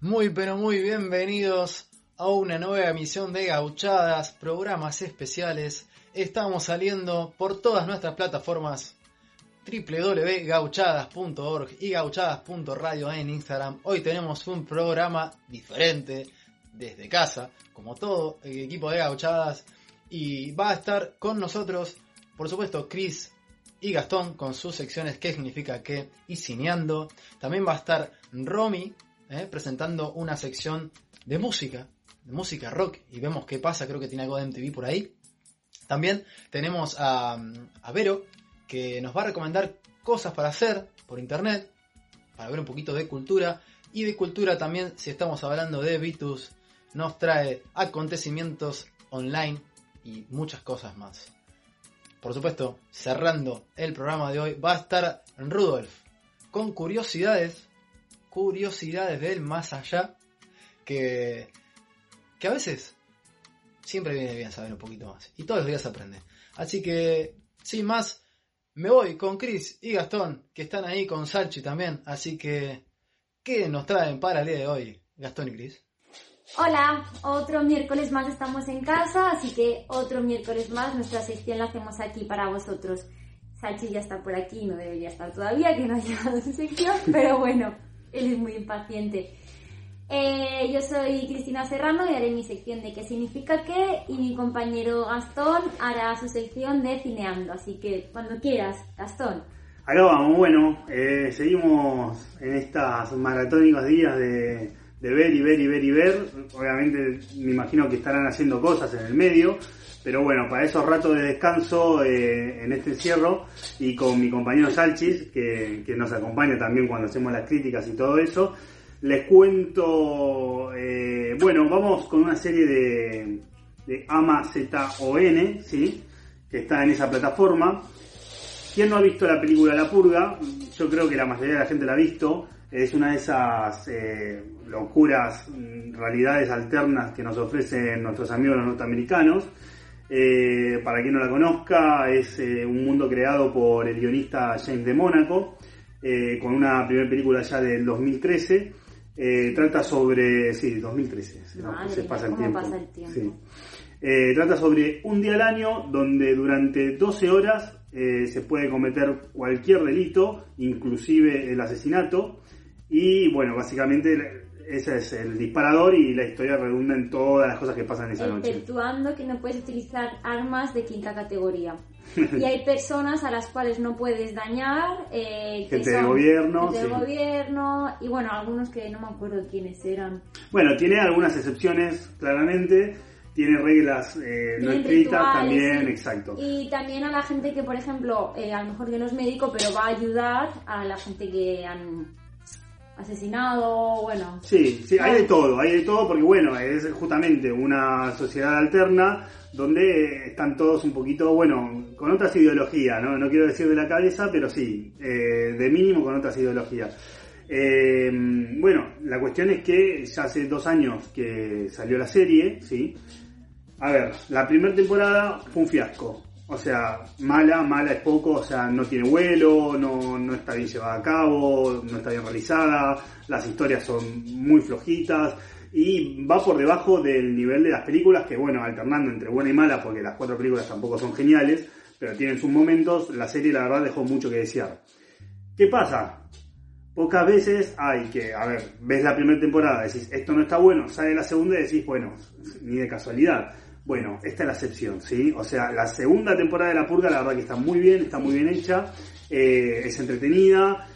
Muy pero muy bienvenidos a una nueva emisión de Gauchadas, programas especiales. Estamos saliendo por todas nuestras plataformas www.gauchadas.org y gauchadas.radio en Instagram. Hoy tenemos un programa diferente desde casa, como todo el equipo de Gauchadas. Y va a estar con nosotros, por supuesto, Chris y Gastón con sus secciones ¿Qué significa qué? y cineando. También va a estar Romy ¿eh? presentando una sección de música, de música rock, y vemos qué pasa, creo que tiene algo de MTV por ahí. También tenemos a, a Vero, que nos va a recomendar cosas para hacer por internet, para ver un poquito de cultura, y de cultura también, si estamos hablando de Vitus, nos trae acontecimientos online y muchas cosas más. Por supuesto, cerrando el programa de hoy, va a estar Rudolf con curiosidades curiosidades del más allá que, que a veces siempre viene bien saber un poquito más. Y todos los días aprende. Así que, sin más, me voy con Chris y Gastón, que están ahí con Salchi también. Así que, ¿qué nos traen para el día de hoy, Gastón y Chris? Hola, otro miércoles más estamos en casa, así que otro miércoles más nuestra sección la hacemos aquí para vosotros. Salchi ya está por aquí, no debería estar todavía, que no ha llegado su sección, pero bueno, él es muy impaciente. Eh, yo soy Cristina Serrano y haré mi sección de qué significa qué y mi compañero Gastón hará su sección de cineando. Así que cuando quieras, Gastón. Acá vamos, bueno, eh, seguimos en estos maratónicos días de, de ver y ver y ver y ver. Obviamente me imagino que estarán haciendo cosas en el medio. Pero bueno, para esos ratos de descanso eh, en este encierro y con mi compañero Salchis, que, que, nos acompaña también cuando hacemos las críticas y todo eso, les cuento, eh, bueno, vamos con una serie de, de AMAZON, ¿sí? que está en esa plataforma. ¿Quién no ha visto la película La Purga? Yo creo que la mayoría de la gente la ha visto. Es una de esas eh, locuras, realidades alternas que nos ofrecen nuestros amigos los norteamericanos. Eh, para quien no la conozca, es eh, un mundo creado por el guionista James de Mónaco, eh, con una primera película ya del 2013. trata sobre. Sí, 2013. Madre, se pasa el tiempo. Pasa el tiempo? Sí. trata sobre un día al año donde durante 12 horas se puede cometer cualquier delito, inclusive el asesinato. Y bueno, básicamente ese es el disparador y la historia redunda en todas las cosas que pasan esa noche. Exceptuando que no puedes utilizar armas de quinta categoría. y hay personas a las cuales no puedes dañar. Eh, que gente del gobierno. Gente del gobierno. Y bueno, algunos que no me acuerdo quiénes eran. Bueno, tiene algunas excepciones, claramente. Tiene reglas eh, no escritas también, exacto. Y también a la gente que, por ejemplo, eh, a lo mejor que no es médico, pero va a ayudar a la gente que han asesinado, bueno. Sí, sí, hay de todo, hay de todo porque bueno, es justamente una sociedad alterna donde están todos un poquito, bueno, con otras ideologías, ¿no? No quiero decir de la cabeza, pero sí, eh, de mínimo con otras ideologías. Eh, bueno, la cuestión es que ya hace dos años que salió la serie, ¿sí? A ver, la primera temporada fue un fiasco. O sea, mala, mala es poco, o sea, no tiene vuelo, no, no está bien llevada a cabo, no está bien realizada, las historias son muy flojitas y va por debajo del nivel de las películas, que bueno, alternando entre buena y mala, porque las cuatro películas tampoco son geniales, pero tienen sus momentos, la serie la verdad dejó mucho que desear. ¿Qué pasa? Pocas veces hay que, a ver, ves la primera temporada, decís, esto no está bueno, sale la segunda y decís, bueno, ni de casualidad bueno, esta es la excepción, ¿sí? O sea, la segunda temporada de La Purga, la verdad que está muy bien, está muy bien hecha, eh, es entretenida,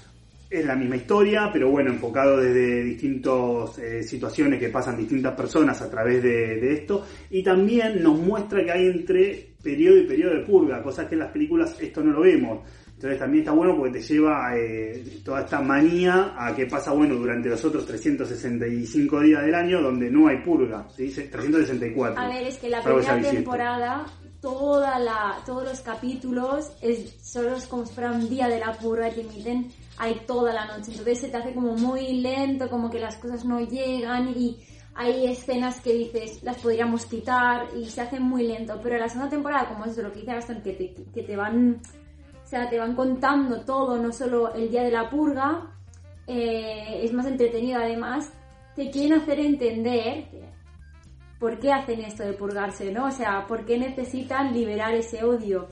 es la misma historia, pero bueno, enfocado desde distintas eh, situaciones que pasan distintas personas a través de, esto, y también nos muestra que hay entre periodo y periodo de purga, cosas que en las películas esto no lo vemos. Entonces también está bueno porque te lleva eh, toda esta manía a que pasa bueno durante los otros 365 días del año donde no hay purga, se dice 364. A ver, es que la primera temporada, toda la, todos los capítulos es, solo es como si fuera un día de la purga que emiten ahí toda la noche. Entonces se te hace como muy lento, como que las cosas no llegan y hay escenas que dices, las podríamos quitar y se hace muy lento. Pero la segunda temporada, como es lo que dice Gastón, que te, que te van, sea, te van contando todo, no solo el día de la purga, eh, es más entretenido además, te quieren hacer entender por qué hacen esto de purgarse, ¿no? O sea, por qué necesitan liberar ese odio.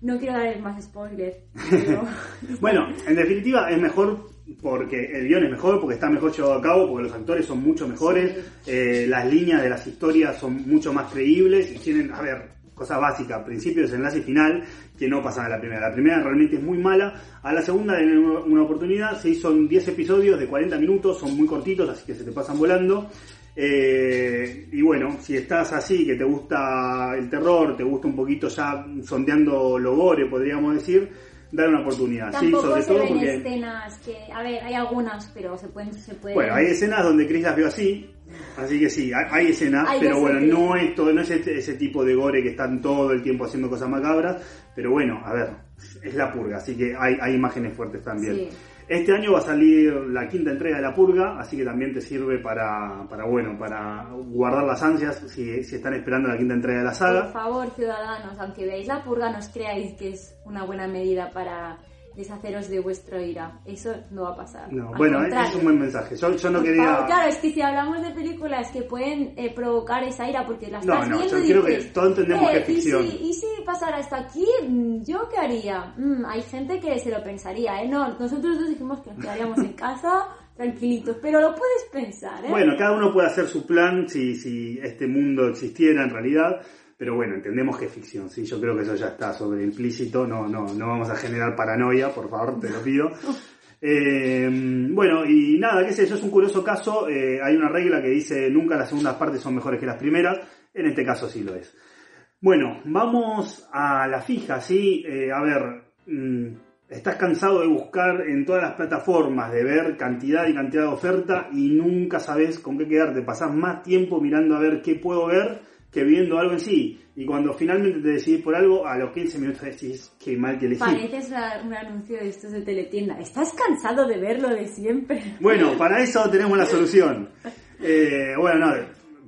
No quiero darles más spoilers, pero Bueno, en definitiva es mejor porque el guion es mejor, porque está mejor llevado a cabo, porque los actores son mucho mejores, eh, las líneas de las historias son mucho más creíbles y tienen, a ver, cosa básica, principio, desenlace y final, que no pasan a la primera. La primera realmente es muy mala, a la segunda den una oportunidad, sí, son 10 episodios de 40 minutos, son muy cortitos, así que se te pasan volando. Eh, y bueno, si estás así, que te gusta el terror, te gusta un poquito ya sondeando lo gore, podríamos decir, dar una oportunidad. Sí, sobre se todo ven porque... escenas que, a ver, hay algunas, pero se pueden, se pueden. Bueno, hay escenas donde Chris las vio así, así que sí, hay, escenas, Hay pero bueno, no es todo, no es ese, ese tipo de gore que están todo el tiempo haciendo cosas macabras, pero bueno, a ver, es la purga, así que hay, hay imágenes fuertes también. Sí. Este año va a salir la quinta entrega de la purga, así que también te sirve para, para bueno, para guardar las ansias si, si están esperando la quinta entrega de la Por saga. favor, ciudadanos, aunque veáis la purga, no os creáis que es una buena medida para deshaceros de vuestro ira. Eso no va a pasar. No, Al bueno, contrario. es un buen mensaje. Yo, yo no quería... favor, claro, es que si hablamos de películas que pueden eh, provocar esa ira porque las No, estás no, viendo yo y creo que todos entendemos que es "Eh, ¿y ficción". si- ¿y, si, pasara esto aquí? Mm, ¿Yo qué haría? Mm, hay gente que se lo pensaría, ¿eh? No, nosotros dos dijimos que nos quedaríamos en casa tranquilitos, pero lo puedes pensar, ¿eh? Bueno, cada uno puede hacer su plan si, si este mundo existiera en realidad, pero bueno, entendemos que es ficción, ¿sí? Yo creo que eso ya está sobre implícito, no, no, no vamos a generar paranoia, por favor, te lo pido. Eh, bueno, y nada, qué sé yo, es un curioso caso, eh, hay una regla que dice nunca las segundas partes son mejores que las primeras, en este caso sí lo es. Bueno, vamos a la fija, ¿sí? Eh, a ver, mm, estás cansado de buscar en todas las plataformas, de ver cantidad y cantidad de oferta y nunca sabes con qué quedarte. Pasás más tiempo mirando a ver qué puedo ver que viendo algo en sí. Y cuando finalmente te decidís por algo, a los 15 minutos decís qué mal que elegí. Pareces un anuncio de estos de teletienda. ¿Estás cansado de ver lo de siempre? Bueno, para eso tenemos la solución. Eh, bueno, no,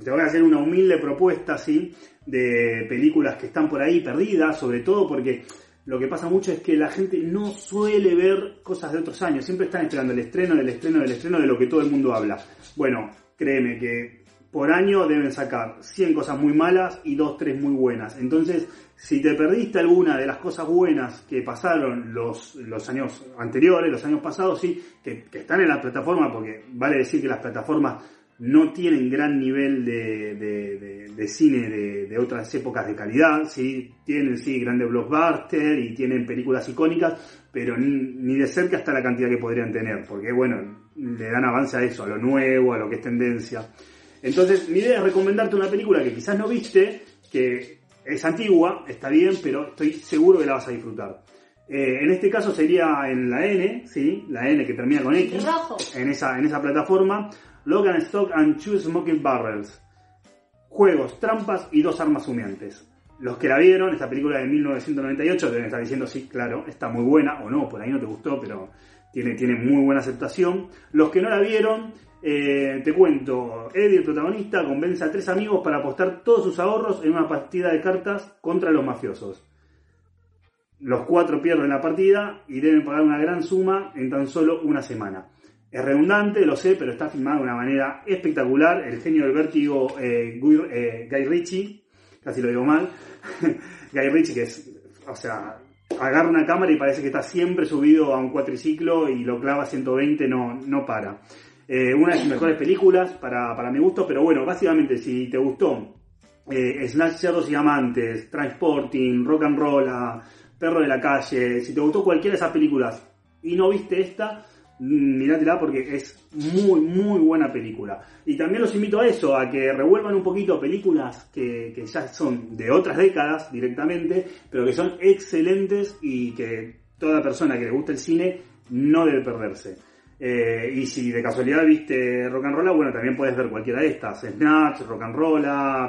te voy a hacer una humilde propuesta, ¿sí? De películas que están por ahí perdidas, sobre todo porque lo que pasa mucho es que la gente no suele ver cosas de otros años. Siempre están esperando el estreno, del estreno, del estreno, de lo que todo el mundo habla. Bueno, créeme que por año deben sacar 100 cosas muy malas y 2, 3 muy buenas. Entonces, si te perdiste alguna de las cosas buenas que pasaron los, los años anteriores, los años pasados, sí, que, están en la plataforma, porque vale decir que las plataformas no tienen gran nivel de, de- de- cine de, otras épocas de calidad, sí, tienen sí grandes blockbusters y tienen películas icónicas, pero ni, ni de cerca hasta la cantidad que podrían tener, porque bueno, le dan avance a eso, a lo nuevo, a lo que es tendencia. Entonces, mi idea es recomendarte una película que quizás no viste, que es antigua, está bien, pero estoy seguro que la vas a disfrutar. Eh, en este caso sería en la N, ¿sí? La N que termina con X, Rojo. en esa, en esa plataforma, Logan Stock and Two Smoking Barrels. Juegos, trampas y dos armas humeantes. Los que la vieron, esta película de 1998, deben estar diciendo, sí, claro, está muy buena, o no, por ahí no te gustó, pero tiene, tiene muy buena aceptación. Los que no la vieron, eh, te cuento, Eddie, el protagonista, convence a tres amigos para apostar todos sus ahorros en una partida de cartas contra los mafiosos. Los cuatro pierden la partida y deben pagar una gran suma en tan solo una semana. Es redundante, lo sé, pero está filmado de una manera espectacular. El genio del vértigo, eh, Guy, eh, Guy Ritchie, casi lo digo mal, Guy Ritchie, que es, o sea, agarra una cámara y parece que está siempre subido a un cuatriciclo y lo clava a 120, no, no para. Eh, una de sus mejores películas para, para mi gusto, pero bueno, básicamente si te gustó eh, Snatch, Cerdos y Amantes, Transporting, Rock and Roll, Perro de la Calle, si te gustó cualquiera de esas películas y no viste esta, mm, mirátela porque es muy, muy buena película. Y también los invito a eso, a que revuelvan un poquito películas que, que ya son de otras décadas directamente, pero que son excelentes y que toda persona que le gusta el cine no debe perderse. Eh, y si de casualidad viste Rock and Roll, bueno, también puedes ver cualquiera de estas. Snatch, Rock and Roll,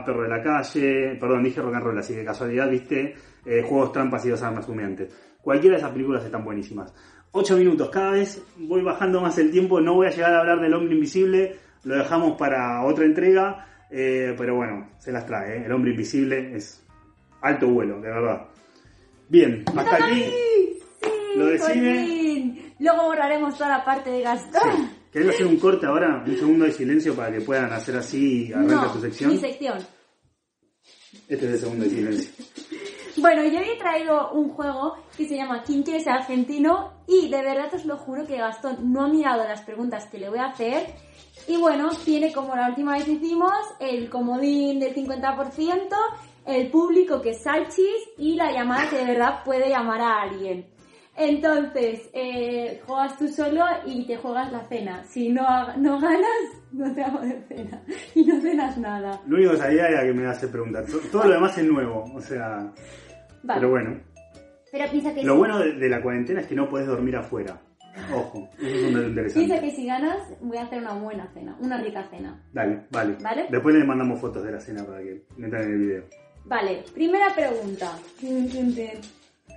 Perro de la Calle, perdón, dije Rock and Roll, así de casualidad viste eh, Juegos Trampas y Dos Armas Humeantes. Cualquiera de esas películas están buenísimas. 8 minutos, cada vez voy bajando más el tiempo, no voy a llegar a hablar del Hombre Invisible, lo dejamos para otra entrega, eh, pero bueno, se las trae, El Hombre Invisible es alto vuelo, de verdad. Bien, hasta aquí lo de por cine. fin. Luego borraremos toda la parte de Gastón. Sí. ¿Querés hacer un corte ahora? Un segundo de silencio para que puedan hacer así arranca No, tu sección. mi sección. Este es el segundo de silencio. Bueno, yo he traído un juego que se llama ¿Quién quiere ser argentino? Y de verdad os lo juro que Gastón no ha mirado las preguntas que le voy a hacer. Y bueno, tiene como la última vez hicimos el comodín del 50%, el público que es Salchis y la llamada que de verdad puede llamar a alguien. Entonces, eh, juegas tú solo y te juegas la cena. Si no, no ganas, no te hago de cena. Y no cenas nada. Lo único que sabía era que me hace preguntar. To- Todo lo demás es nuevo, o sea. Vale. Pero bueno. Pero piensa que Lo sí. bueno de, de la cuarentena es que no puedes dormir afuera. Ojo, eso es un dato Piensa interesante. que si ganas, voy a hacer una buena cena, una rica cena. Dale, vale. ¿Vale? Después le mandamos fotos de la cena para que metan en el video. Vale, primera pregunta.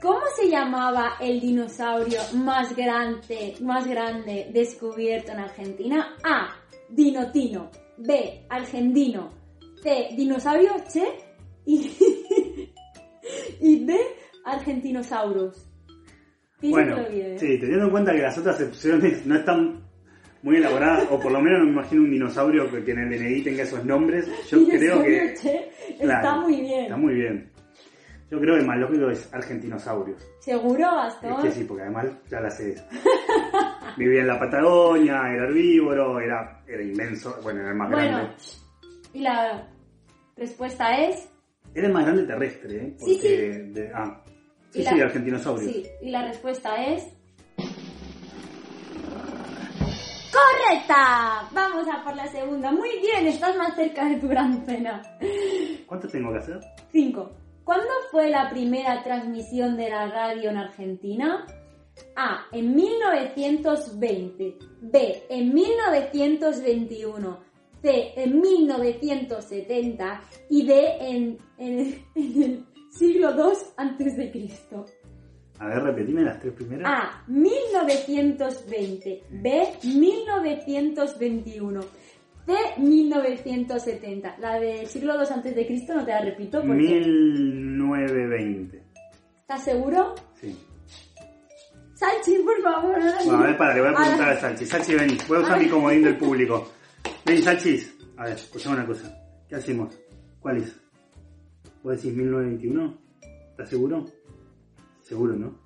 ¿Cómo se llamaba el dinosaurio más grande, más grande descubierto en Argentina? A. Dinotino. B. Argentino. C. Dinosaurio Che. Y, y D. Argentinosaurus. Bueno, lo viene. sí, teniendo en cuenta que las otras opciones no están muy elaboradas, o por lo menos no me imagino un dinosaurio que, que en el DNI tenga esos nombres, yo creo que... Dinosaurio Che está Claro, muy bien. Está muy bien. Yo creo que el más lógico es argentinosaurios. ¿Seguro, Es Gastón? que sí, porque además ya la sé. Vivía en la Patagonia, era herbívoro, era, era inmenso, bueno, era el más Bueno, grande. y la respuesta es... Era el más grande terrestre, ¿eh? Sí, Porque sí. de- ah, sí, la- sí, argentinosaurios. Sí, y la respuesta es... ¡Correcta! Vamos a por la segunda. Muy bien, estás más cerca de tu gran cena. ¿Cuánto tengo que hacer? 5. ¿Cuándo fue la primera transmisión de la radio en Argentina? A. En 1920. B. En 1921. C. En 1970. Y D. En, en- en el siglo II antes de Cristo. A ver, repetime las tres primeras. A. 1920. B. 1921. C. 1970. La del siglo II antes de Cristo no te la repito porque... 1920. ¿Estás seguro? Sí. Salchi, por favor. Bueno, a ver, para, le voy a preguntar a Salchis. Salchis, vení. Voy a usar mi comodín del público. Vení, Salchis. A ver, escuchame una cosa. ¿Qué hacemos? ¿Cuál es? ¿Vos decís 1921? ¿Estás seguro? Seguro, ¿no?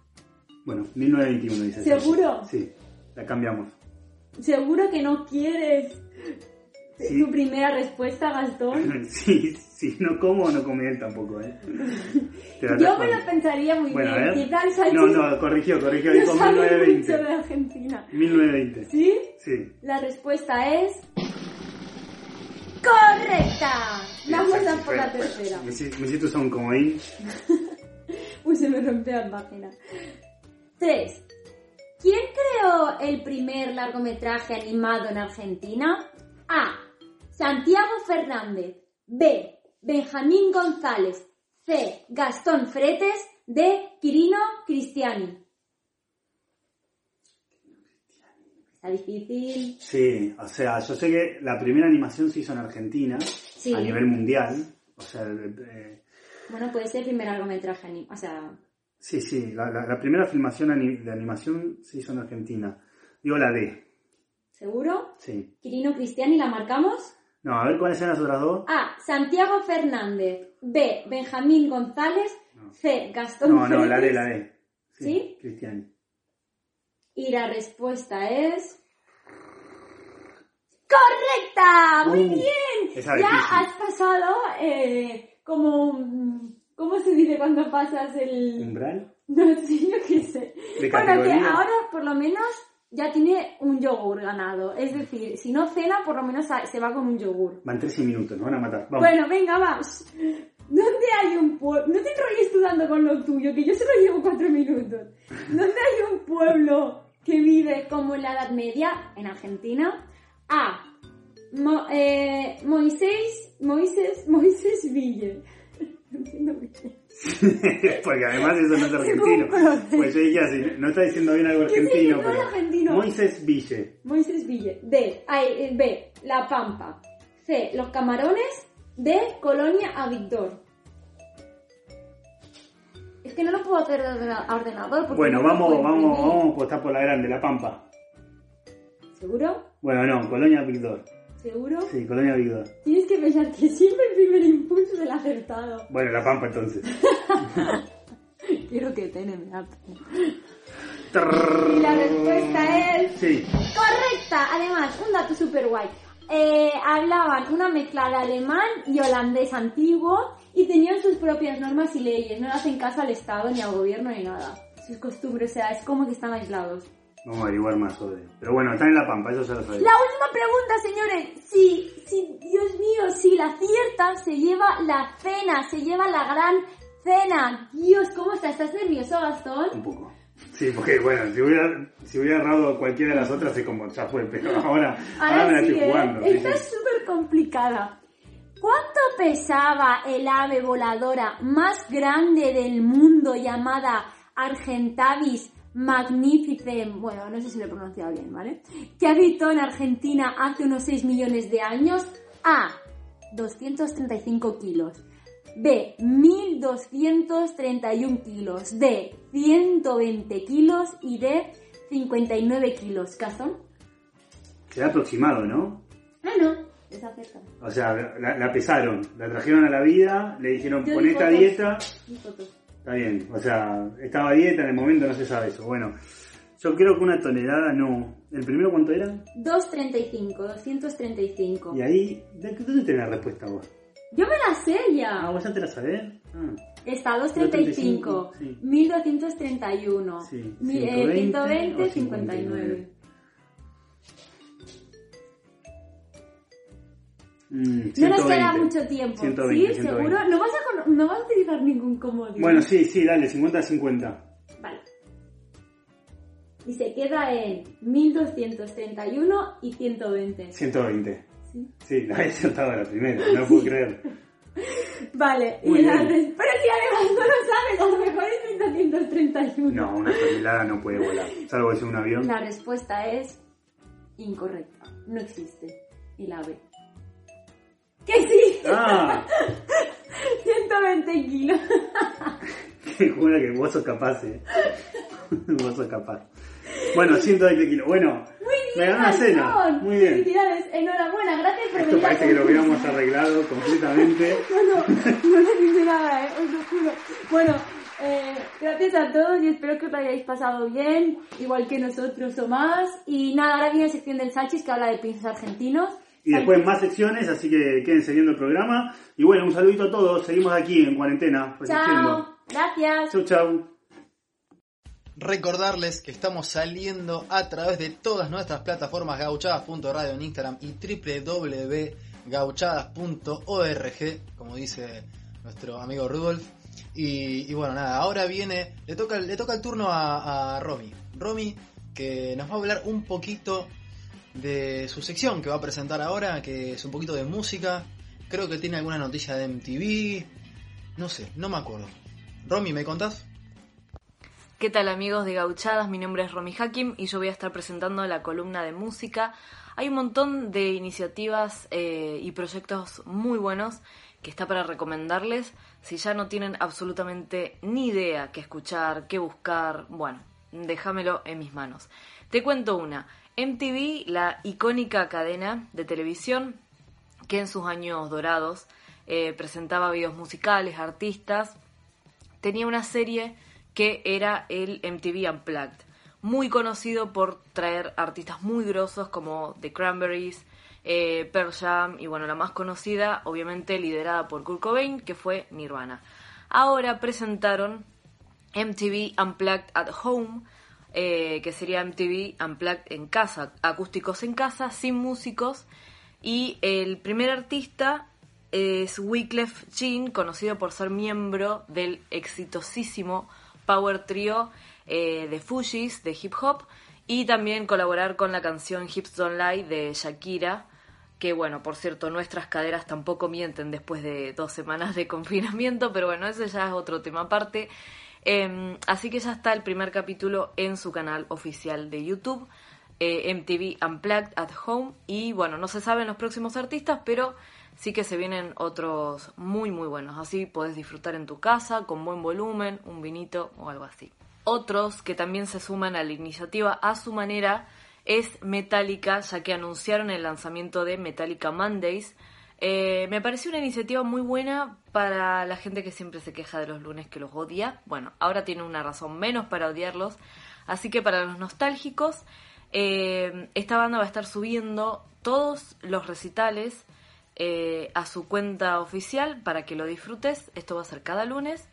Bueno, 1921 dice. Salchis. ¿Seguro? Sí, la cambiamos. ¿Seguro que no quieres. Tu primera respuesta, Gastón? Sí, sí, no como, no come él tampoco, ¿eh? Yo me lo pensaría muy Bueno, bien. ¿Qué tal? No, no, corrigió, corrigió, No dijo sabe mucho de 1920. Argentina. 1920. ¿Sí? Sí. La respuesta es... ¡Correcta! Vamos Sí, a por la bueno, tercera. Me hiciste me hiciste usar un comodín. Uy, se me rompió la página. 3. ¿Quién creó el primer largometraje animado en Argentina? A. Santiago Fernández. B. Benjamín González. C. Gastón Fretes. D. Quirino Cristiani. Está difícil. Sí, o sea, yo sé que la primera animación se hizo en Argentina, Sí. a nivel mundial. O sea, eh, Bueno, puede ser el primer largometraje. O sea, sí, sí, la, la- la primera filmación de animación se hizo en Argentina. Digo la D, ¿seguro? sí. Quirino Cristiani, ¿la marcamos? No, a ver cuáles eran las otras dos. A. Santiago Fernández. B. Benjamín González. No. C. Gastón No, no, la D, la D. ¿Sí? Cristiani. Y la respuesta es... ¡Correcta! ¡Muy Uh, bien! Ya difícil. has pasado eh, como... ¿Cómo se dice cuando pasas el...? ¿Umbral? No sé, yo qué sé. ¿De Bueno, que ahora por lo menos ya tiene un yogur ganado. Es decir, si no cena, por lo menos se va con un yogur. Van 13 minutos, nos van a matar. Vamos. Bueno, venga, vamos. ¿Dónde hay un pueblo? No te enrolles tú dando con lo tuyo, que yo solo llevo cuatro minutos. ¿Dónde hay un pueblo que vive como en la Edad Media, en Argentina? A. Mo- eh, Moisés, Moisés, Moisés Ville. No entiendo por qué. Porque además eso no es argentino. Pues así, no está diciendo bien algo ¿Qué argentino, pero. argentino? Moisés Ville. Moisés Ville. D. ay, eh, B. La Pampa. C. Los Camarones. D. Colonia a Víctor. Es que no lo puedo hacer a ordenador. porque Bueno, no vamos, vamos, vamos a apostar por la grande, la Pampa. ¿Seguro? Bueno, no, Colonia Víctor. ¿Seguro? Sí, Colonia Víctor. Tienes que pensar que siempre el primer impulso es el acertado. Bueno, la Pampa entonces. Quiero que te me. Y la respuesta es... Sí. Correcta, además, un dato super guay. Eh, hablaban una mezcla de alemán y holandés antiguo y tenían sus propias normas y leyes, no le hacen caso al Estado ni al gobierno ni nada. Sus costumbres, o sea, es como que están aislados. Vamos a averiguar más sobre. Pero bueno, están en la Pampa, eso ya lo sabemos. La última pregunta, señores. Si, si, Dios mío, si la acierta, se lleva la cena, se lleva la gran cena. Dios, ¿cómo estás? ¿Estás nervioso, Gastón? Un poco. Sí, porque bueno, si hubiera, si hubiera errado cualquiera de las otras es como ya fue, pero ahora, ahora, me la sí, estoy ¿eh? jugando. sí, Esta es súper complicada. ¿Cuánto pesaba el ave voladora más grande del mundo llamada Argentavis magnificem? Bueno, no sé si lo he pronunciado bien, ¿vale? Que habitó en Argentina hace unos 6 millones de años. A. 235 kilos. B. 1231 kilos. D. 120 kilos. Y D. 59 kilos. ¿Cazón? Será aproximado, ¿no? Ah, no. Esa cerca. O sea, la, la pesaron, la trajeron a la vida, le dijeron, Yo pon vi esta fotos. dieta, Y fotos. Está bien. O sea, estaba a dieta, en el momento no se sabe eso. Bueno, yo creo que una tonelada no. ¿El primero cuánto era? 235, 235. Y ahí, ¿de ¿dónde tenés la respuesta vos? Yo me la sé Ah, ya. vos ya te la sabés. Ah. Está 235, 235, sí. 1231, Sí, mi- eh, 120 o 120, 59. Mm, No nos 120. queda mucho tiempo. 120, ¿Sí? 120. ¿Seguro? ¿No vas, a, no vas a utilizar ningún comodín? Bueno, sí, sí, dale, 50-50. Vale. Y se queda en 1231 y 120. 120. Sí. Sí, la había acertado la primera, no lo puedo creer. Vale, Muy y la res- Pero si además no lo sabes, a lo mejor es 1231. No, una tonelada no puede volar, salvo que sea un avión. La respuesta es incorrecta. No existe el ave. ¡Que sí! ¡Ah! 120 kilos. Qué buena que vos sos capaz, eh. vos sos capaz. Bueno, 120 kilos. Bueno, me ganó la cena. Muy bien. Felicidades, enhorabuena, gracias por Esto venir parece que lo hubiéramos arreglado completamente. No, no, no le dice nada, eh, os lo juro. Bueno, eh, gracias a todos y espero que os lo hayáis pasado bien, igual que nosotros o más. Y nada, ahora viene la sección del Salchis que habla de pinzas argentinos. Y después más secciones, así que queden siguiendo el programa. Y bueno, un saludito a todos. Seguimos aquí en cuarentena. Chao, gracias. Chau, chau. Recordarles que estamos saliendo a través de todas nuestras plataformas gauchadas.radio en Instagram y www.gauchadas.org, como dice nuestro amigo Rudolf. Y, y bueno, nada, ahora viene, le toca, le toca el turno a, a Romy. Romy, que nos va a hablar un poquito de su sección que va a presentar ahora, que es un poquito de música. Creo que tiene alguna noticia de MTV. No sé, no me acuerdo. Romy, ¿me contás? ¿Qué tal amigos de Gauchadas? Mi nombre es Romy Hakim y yo voy a estar presentando la columna de música. Hay un montón de iniciativas eh, y proyectos muy buenos que está para recomendarles. Si ya no tienen absolutamente ni idea qué escuchar, qué buscar, bueno, déjamelo en mis manos. Te cuento una. MTV, la icónica cadena de televisión que en sus años dorados eh, presentaba videos musicales, artistas, tenía una serie que era el MTV Unplugged, muy conocido por traer artistas muy grosos como The Cranberries, eh, Pearl Jam y bueno, la más conocida, obviamente liderada por Kurt Cobain, que fue Nirvana. Ahora presentaron MTV Unplugged at Home, eh, que sería MTV Unplugged en casa, acústicos en casa, sin músicos, y el primer artista es Wyclef Jean, conocido por ser miembro del exitosísimo Power Trio eh, de Fujis, de hip hop, y también colaborar con la canción Hips Don't Lie de Shakira, que bueno, por cierto, nuestras caderas tampoco mienten después de dos semanas de confinamiento, pero bueno, ese ya es otro tema aparte. Em, así que ya está el primer capítulo en su canal oficial de YouTube, eh, MTV Unplugged at Home, y bueno, no se saben los próximos artistas, pero sí que se vienen otros muy muy buenos, así podés disfrutar en tu casa con buen volumen, un vinito o algo así. Otros que también se suman a la iniciativa a su manera es Metallica, ya que anunciaron el lanzamiento de Metallica Mondays. Eh, me pareció una iniciativa muy buena para la gente que siempre se queja de los lunes que los odia. Bueno, ahora tiene una razón menos para odiarlos. Así que para los nostálgicos, eh, esta banda va a estar subiendo todos los recitales eh, a su cuenta oficial para que lo disfrutes. Esto va a ser cada lunes.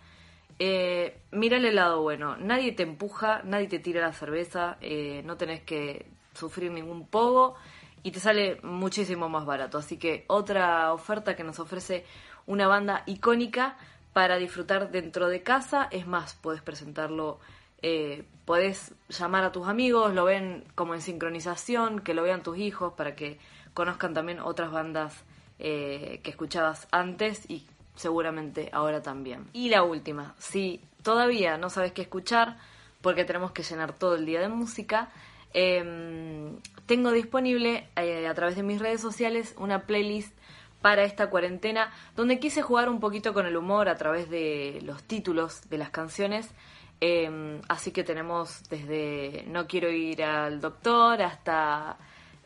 Eh, el lado bueno, nadie te empuja, nadie te tira la cerveza, no tenés que sufrir ningún pogo y te sale muchísimo más barato. Así que otra oferta que nos ofrece una banda icónica para disfrutar dentro de casa. Es más, puedes presentarlo, eh, podés llamar a tus amigos, lo ven como en sincronización, que lo vean tus hijos para que conozcan también otras bandas eh, que escuchabas antes y seguramente ahora también. Y la última, si todavía no sabes qué escuchar, porque tenemos que llenar todo el día de música, em, tengo disponible eh, a través de mis redes sociales una playlist para esta cuarentena donde quise jugar un poquito con el humor a través de los títulos de las canciones. Em, así que tenemos desde No quiero ir al doctor hasta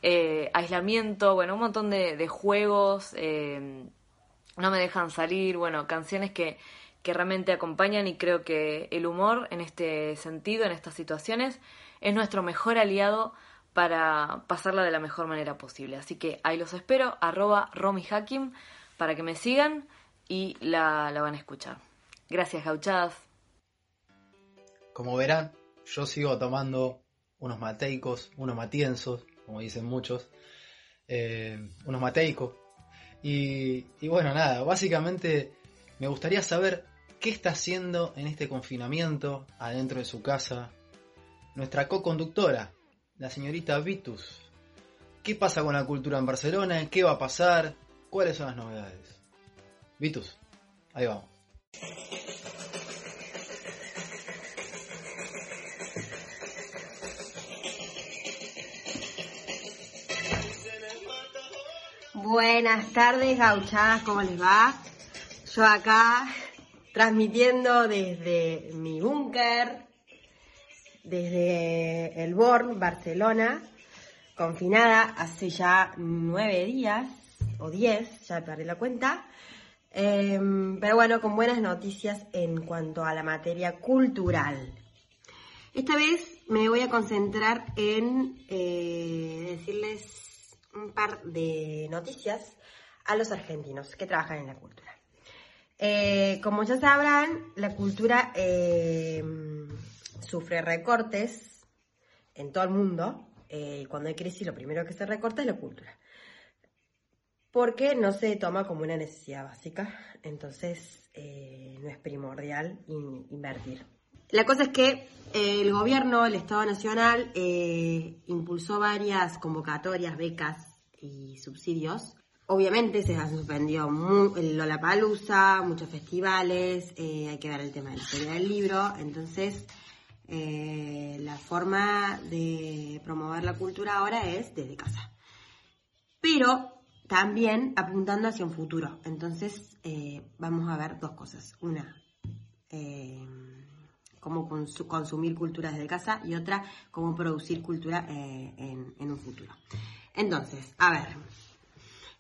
eh, aislamiento, bueno, un montón de, de juegos. em, no me dejan salir, bueno, canciones que, que realmente acompañan y creo que el humor en este sentido, en estas situaciones, es nuestro mejor aliado para pasarla de la mejor manera posible. Así que ahí los espero, arroba para que me sigan y la, la van a escuchar. Gracias, gauchadas. Como verán, yo sigo tomando unos mateicos, unos matienzos, como dicen muchos, eh, unos mateicos. Y, y bueno, nada, básicamente me gustaría saber qué está haciendo en este confinamiento adentro de su casa nuestra co-conductora, la señorita Vitus. ¿Qué pasa con la cultura en Barcelona? ¿Qué va a pasar? ¿Cuáles son las novedades? Vitus, ahí vamos. Buenas tardes, gauchadas, ¿cómo les va? Yo acá transmitiendo desde mi búnker, desde el Born, Barcelona, confinada hace ya nueve días o diez, ya perdí la cuenta. Eh, pero bueno, con buenas noticias en cuanto a la materia cultural. Esta vez me voy a concentrar en eh, decirles un par de noticias a los argentinos que trabajan en la cultura. Eh, como ya sabrán, la cultura eh, sufre recortes en todo el mundo. Eh, cuando hay crisis, lo primero que se recorta es la cultura. Porque no se toma como una necesidad básica, entonces no es primordial in- invertir. La cosa es que eh, el gobierno, el Estado Nacional, eh, impulsó varias convocatorias, becas y subsidios. Obviamente se ha suspendido Lollapalooza, muchos festivales, eh, hay que ver el tema de la feria del libro, entonces eh, la forma de promover la cultura ahora es desde casa. Pero también apuntando hacia un futuro. Entonces eh, vamos a ver dos cosas. Una, eh, cómo consu- consumir cultura desde casa y otra, cómo producir cultura en un futuro. Entonces, a ver,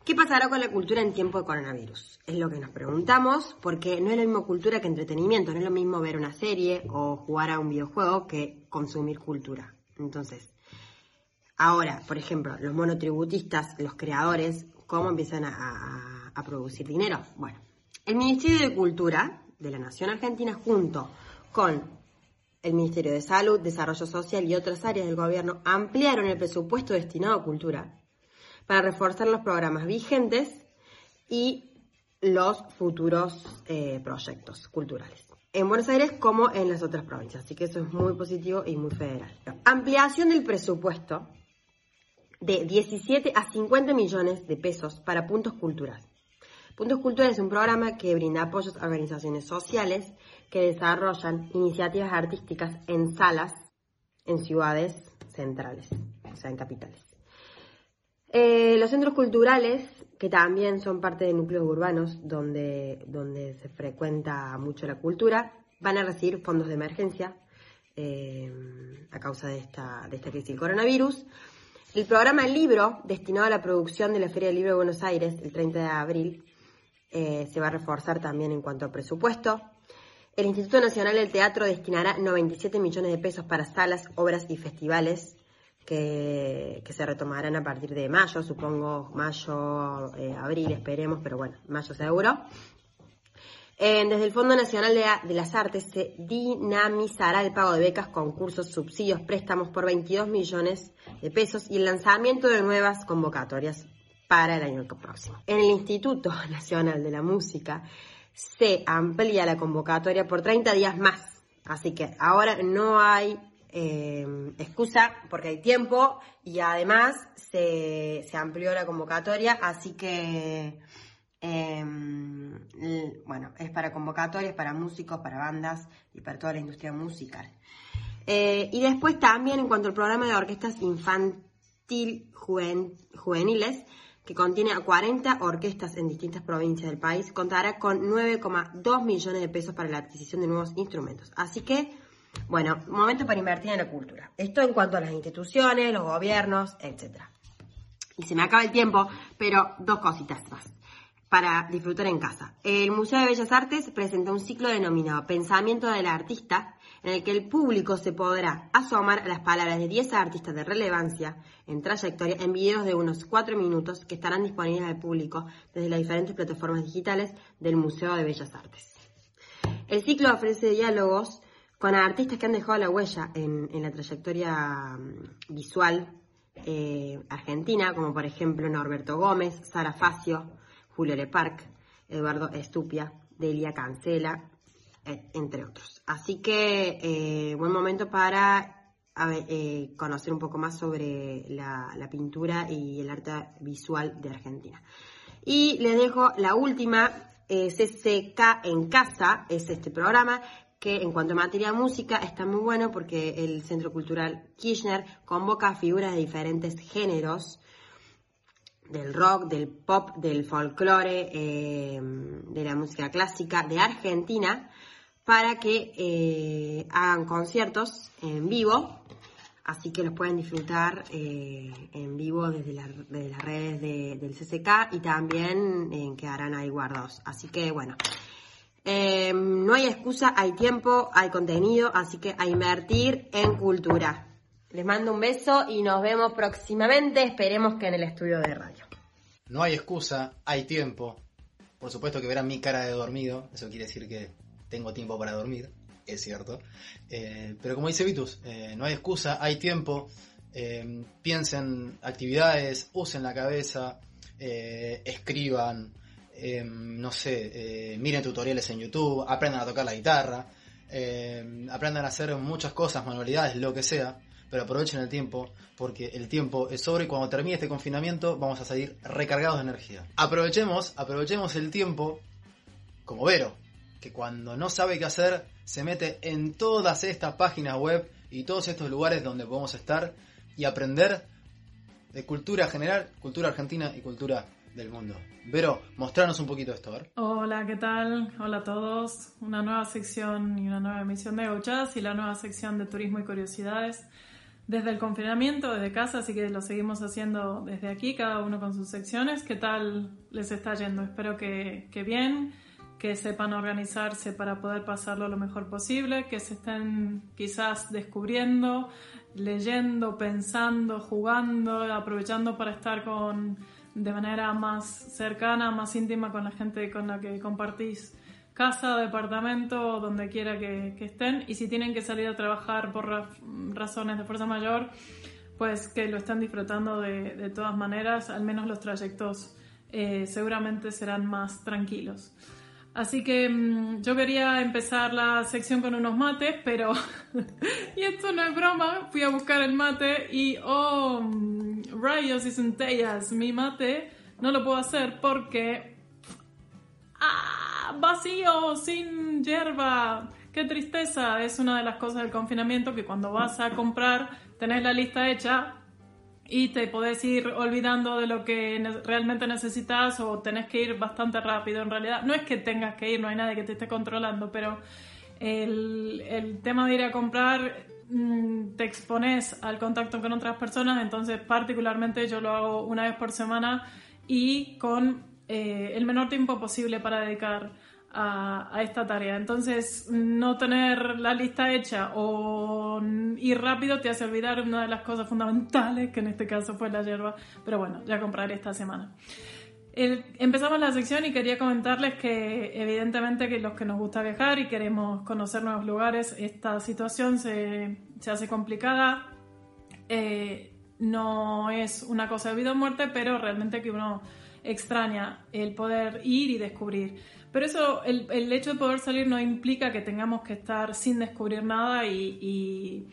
¿qué pasará con la cultura en tiempo de coronavirus? Es lo que nos preguntamos, porque no es la misma cultura que entretenimiento, no es lo mismo ver una serie o jugar a un videojuego que consumir cultura. Entonces, Ahora, por ejemplo, los monotributistas, los creadores, ¿cómo empiezan a producir dinero? Bueno, el Ministerio de Cultura de la Nación Argentina, junto con el Ministerio de Salud, Desarrollo Social y otras áreas del gobierno, ampliaron el presupuesto destinado a cultura para reforzar los programas vigentes y los futuros eh, proyectos culturales. En Buenos Aires como en las otras provincias, así que eso es muy positivo y muy federal. Ampliación del presupuesto de 17 a 50 millones de pesos para Puntos Culturales. Puntos Culturales es un programa que brinda apoyos a organizaciones sociales que desarrollan iniciativas artísticas en salas en ciudades centrales, o sea, en capitales. Eh, los centros culturales, que también son parte de núcleos urbanos donde, se frecuenta mucho la cultura, van a recibir fondos de emergencia eh, a causa de esta, de esta crisis del coronavirus. El programa Libro, destinado a la producción de la Feria del Libro de Buenos Aires, el 30 de abril, eh, se va a reforzar también en cuanto a presupuesto. El Instituto Nacional del Teatro destinará 97 millones de pesos para salas, obras y festivales que, se retomarán a partir de mayo, supongo mayo, eh, abril, esperemos, pero bueno, mayo seguro. Desde el Fondo Nacional de, las Artes se dinamizará el pago de becas, concursos, subsidios, préstamos por 22 millones de pesos y el lanzamiento de nuevas convocatorias para el año próximo. En el Instituto Nacional de la Música se amplía la convocatoria por 30 días más, así que ahora no hay eh, excusa porque hay tiempo y además se, amplió la convocatoria, así que em, bueno, es para convocatorias, para músicos, para bandas y para toda la industria musical. Eh, y después también en cuanto al programa de orquestas infantil juveniles, que contiene a 40 orquestas en distintas provincias del país, contará con 9,2 millones de pesos para la adquisición de nuevos instrumentos. Así que bueno, momento para invertir en la cultura. Esto en cuanto a las instituciones, los gobiernos, etc. Y se me acaba el tiempo, pero dos cositas más para disfrutar en casa. El Museo de Bellas Artes presenta un ciclo denominado Pensamiento del Artista, en el que el público se podrá asomar a las palabras de 10 artistas de relevancia en trayectoria en videos de unos 4 minutos que estarán disponibles al público desde las diferentes plataformas digitales del Museo de Bellas Artes. El ciclo ofrece diálogos con artistas que han dejado la huella en, la trayectoria mm, visual eh, argentina, como por ejemplo Norberto Gómez, Sara Facio, Julio Leparc, Eduardo Estupia, Delia Cancela, entre otros. Así que eh, buen momento para eh, conocer un poco más sobre la, la, pintura y el arte visual de Argentina. Y les dejo la última, CCK en casa, es este programa que en cuanto a materia música está muy bueno porque el Centro Cultural Kirchner convoca figuras de diferentes géneros, del rock, del pop, del folclore, eh, de la música clásica de Argentina, para que eh, hagan conciertos en vivo, así que los pueden disfrutar eh, en vivo desde, las redes del CCK y también quedarán ahí guardados. Así que bueno, eh, no hay excusa, hay tiempo, hay contenido, así que a invertir en cultura. Les mando un beso y nos vemos próximamente, esperemos que en el estudio de radio. No hay excusa, hay tiempo. Por supuesto que verán mi cara de dormido, eso quiere decir que tengo tiempo para dormir, es cierto. Eh, pero como dice Vitus, eh, no hay excusa, hay tiempo. piensen actividades, usen la cabeza, escriban, Em, no sé, eh, miren tutoriales en YouTube, aprendan a tocar la guitarra, em, aprendan a hacer muchas cosas, manualidades, lo que sea, pero aprovechen el tiempo, porque el tiempo es sobre y cuando termine este confinamiento vamos a salir recargados de energía. Aprovechemos, aprovechemos el tiempo como Vero, que cuando no sabe qué hacer, se mete en todas estas páginas web y todos estos lugares donde podemos estar y aprender de cultura general, cultura argentina y cultura del mundo. Vero, mostrarnos un poquito esto, a ver. Hola, ¿qué tal? Hola a todos. Una nueva sección y una nueva emisión de Gauchas y la nueva sección de Turismo y Curiosidades. Desde el confinamiento, desde casa, así que lo seguimos haciendo desde aquí, cada uno con sus secciones. ¿Qué tal les está yendo? Espero que, que bien, que sepan organizarse para poder pasarlo lo mejor posible, que se estén quizás descubriendo, leyendo, pensando, jugando, aprovechando para estar con de manera más cercana, más íntima con la gente con la que compartís casa, departamento, donde quiera que, estén. Y si tienen que salir a trabajar por razones de fuerza mayor, pues que lo están disfrutando de, todas maneras, al menos los trayectos eh, seguramente serán más tranquilos. Así que mm, yo quería empezar la sección con unos mates, pero... y esto no es broma, fui a buscar el mate y... ¡Oh! mm, Rayos y centellas, mi mate no lo puedo hacer porque... ¡Ah! Vacío, sin hierba. ¡Qué tristeza! Es una de las cosas del confinamiento que cuando vas a comprar tenés la lista hecha y te podés ir olvidando de lo que realmente necesitas o tenés que ir bastante rápido en realidad. No es que tengas que ir, no hay nadie que te esté controlando, pero el, el tema de ir a comprar mm, te expones al contacto con otras personas, entonces particularmente yo lo hago una vez por semana y con eh, el menor tiempo posible para dedicar a, esta tarea. Entonces, no tener la lista hecha o ir rápido te hace olvidar una de las cosas fundamentales, que en este caso fue la hierba. Pero bueno, ya compraré esta semana. Empezamos la sección y quería comentarles que evidentemente que los que nos gusta viajar y queremos conocer nuevos lugares, esta situación se, se hace complicada. Eh, no es una cosa de vida o muerte, pero realmente que uno extraña el poder ir y descubrir. Pero eso, el, el hecho de poder salir no implica que tengamos que estar sin descubrir nada y, y-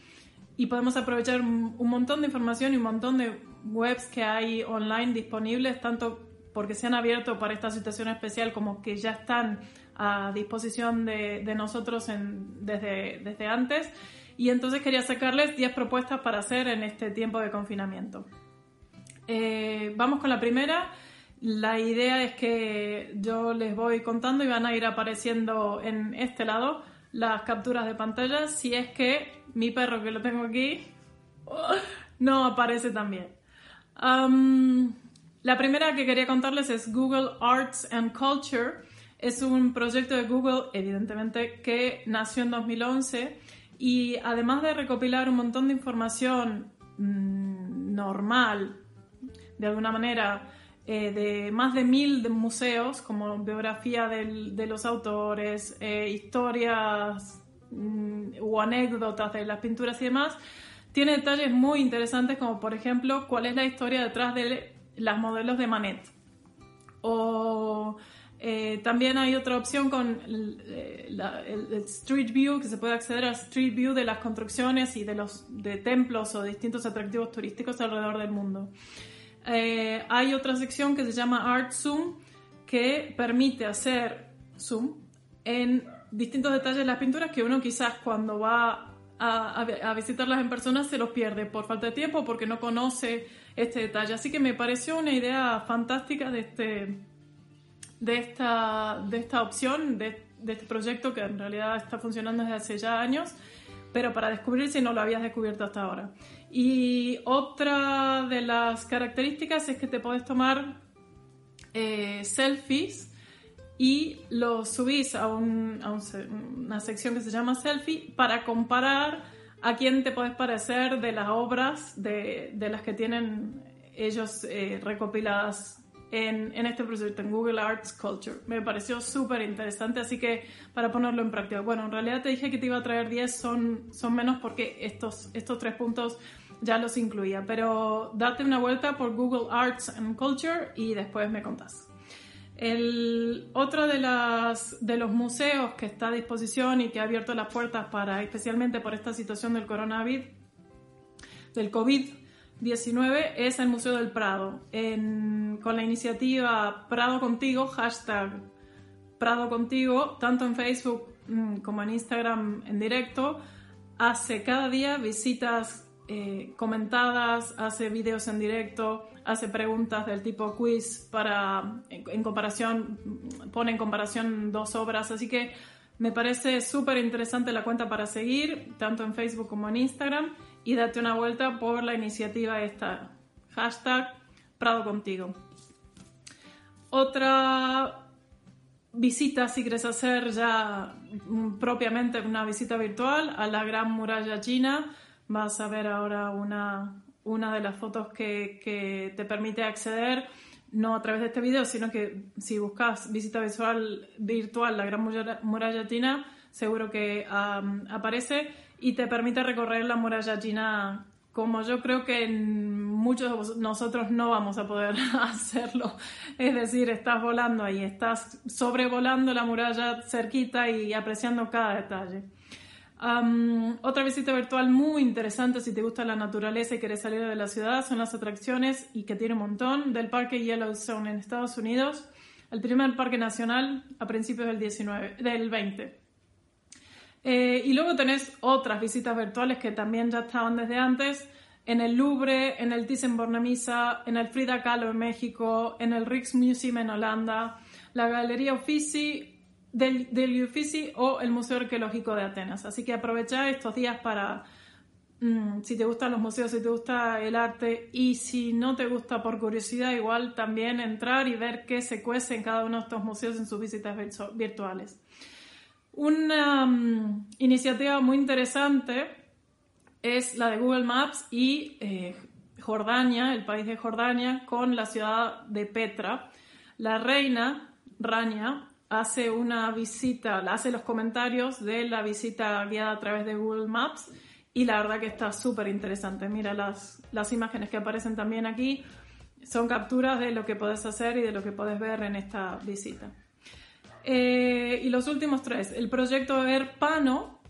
y podemos aprovechar un montón de información y un montón de webs que hay online disponibles, tanto porque se han abierto para esta situación especial como que ya están a disposición de, de nosotros en- desde, desde antes. Y entonces quería sacarles 10 propuestas para hacer en este tiempo de confinamiento. Eh, vamos con la primera. La idea es que yo les voy contando y van a ir apareciendo en este lado las capturas de pantalla si es que mi perro que lo tengo aquí no aparece también. Am, la primera que quería contarles es Google Arts and Culture. Es un proyecto de Google, evidentemente, que nació en 2011 y además de recopilar un montón de información mm, normal, de alguna manera, eh, de más de mil de museos, como biografía del- de los autores, eh, historias mm, o anécdotas de las pinturas y demás, tiene detalles muy interesantes como por ejemplo cuál es la historia detrás de las modelos de Manet. O eh, también hay otra opción con el, eh, el- el Street View, que se puede acceder al Street View de las construcciones y de los de templos o distintos atractivos turísticos alrededor del mundo. Eh, hay otra sección que se llama Art Zoom, que permite hacer zoom en distintos detalles de las pinturas que uno quizás cuando va a, visitarlas en persona se los pierde por falta de tiempo, porque no conoce este detalle. Así que me pareció una idea fantástica de este, de esta, de esta opción, de, de este proyecto que en realidad está funcionando desde hace ya años, pero para descubrir si no lo habías descubierto hasta ahora. Y otra de las características es que te puedes tomar eh, selfies y los subís a, una sección que se llama selfie para comparar a quién te puedes parecer de las obras de, las que tienen ellos eh, recopiladas en, en este proyecto, en Google Arts Culture. Me pareció súper interesante, así que para ponerlo en práctica. Bueno, en realidad te dije que te iba a traer 10, son, son menos porque estos, estos tres puntos ya los incluía, pero date una vuelta por Google Arts and Culture y después me contás. El otro de, los museos que está a disposición y que ha abierto las puertas para, especialmente por esta situación del coronavirus, del COVID-19, es el Museo del Prado. Con la iniciativa Prado Contigo, hashtag Prado Contigo, tanto en Facebook mm, como en Instagram en directo, hace cada día visitas eh, comentadas, hace vídeos en directo, hace preguntas del tipo quiz para, en, en comparación, pone en comparación dos obras, así que me parece súper interesante la cuenta para seguir, tanto en Facebook como en Instagram, y date una vuelta por la iniciativa esta, hashtag Prado Contigo. Otra visita, si quieres hacer ya mm, propiamente una visita virtual a la Gran Muralla China, vas a ver ahora una, una de las fotos que, que te permite acceder, no a través de este video, sino que si buscas visita visual virtual la Gran Muralla, China, seguro que am, aparece y te permite recorrer la muralla china como yo creo que muchos de nosotros no vamos a poder hacerlo. Es decir, estás volando ahí, estás sobrevolando la muralla cerquita y apreciando cada detalle. Otra visita virtual muy interesante si te gusta la naturaleza y quieres salir de la ciudad son las atracciones, y que tiene un montón, del Parque Yellowstone en Estados Unidos, el primer parque nacional a principios del, 19, del 20. Eh, y luego tenés otras visitas virtuales que también ya estaban desde antes, en el Louvre, en el Thyssen-Bornemisza, en el Frida Kahlo en México, en el Rijksmuseum en Holanda, la Galería Uffizi del, del Uffizi o el Museo Arqueológico de Atenas. Así que aprovecha estos días para, mm, si te gustan los museos, si te gusta el arte y si no te gusta por curiosidad, igual también entrar y ver qué se cuece en cada uno de estos museos en sus visitas virtuales. Una mm, iniciativa muy interesante es la de Google Maps y eh, Jordania, el país de Jordania, con la ciudad de Petra. La reina, Rania, hace una visita, hace los comentarios de la visita guiada a través de Google Maps y la verdad que está súper interesante. Mira las, las imágenes que aparecen también aquí, son capturas de lo que podés hacer y de lo que podés ver en esta visita. Eh, y los últimos tres, el proyecto Erpano,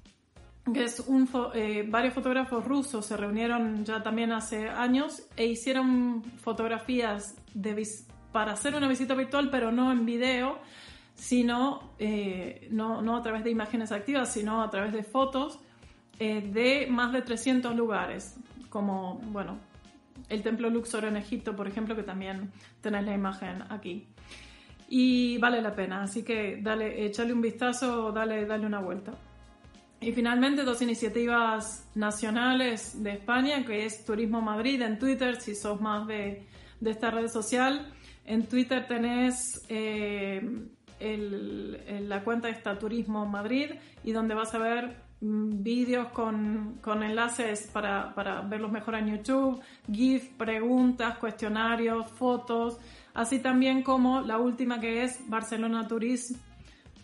que es un eh, varios fotógrafos rusos se reunieron ya también hace años e hicieron fotografías para hacer una visita virtual, pero no en video, sino eh, no, no, a través de imágenes activas, sino a través de fotos eh, de más de 300 lugares, como, bueno, el templo Luxor en Egipto, por ejemplo, que también tenéis la imagen aquí. Y vale la pena, así que dale, échale un vistazo, dale, dale una vuelta. Y finalmente dos iniciativas nacionales de España, que es Turismo Madrid en Twitter, si sos más de, esta red social. En Twitter tenés eh, la cuenta de Turismo Madrid y donde vas a ver mm, vídeos con, enlaces para, para, verlos mejor en YouTube, GIF, preguntas, cuestionarios, fotos, así también como la última que es Barcelona Turism,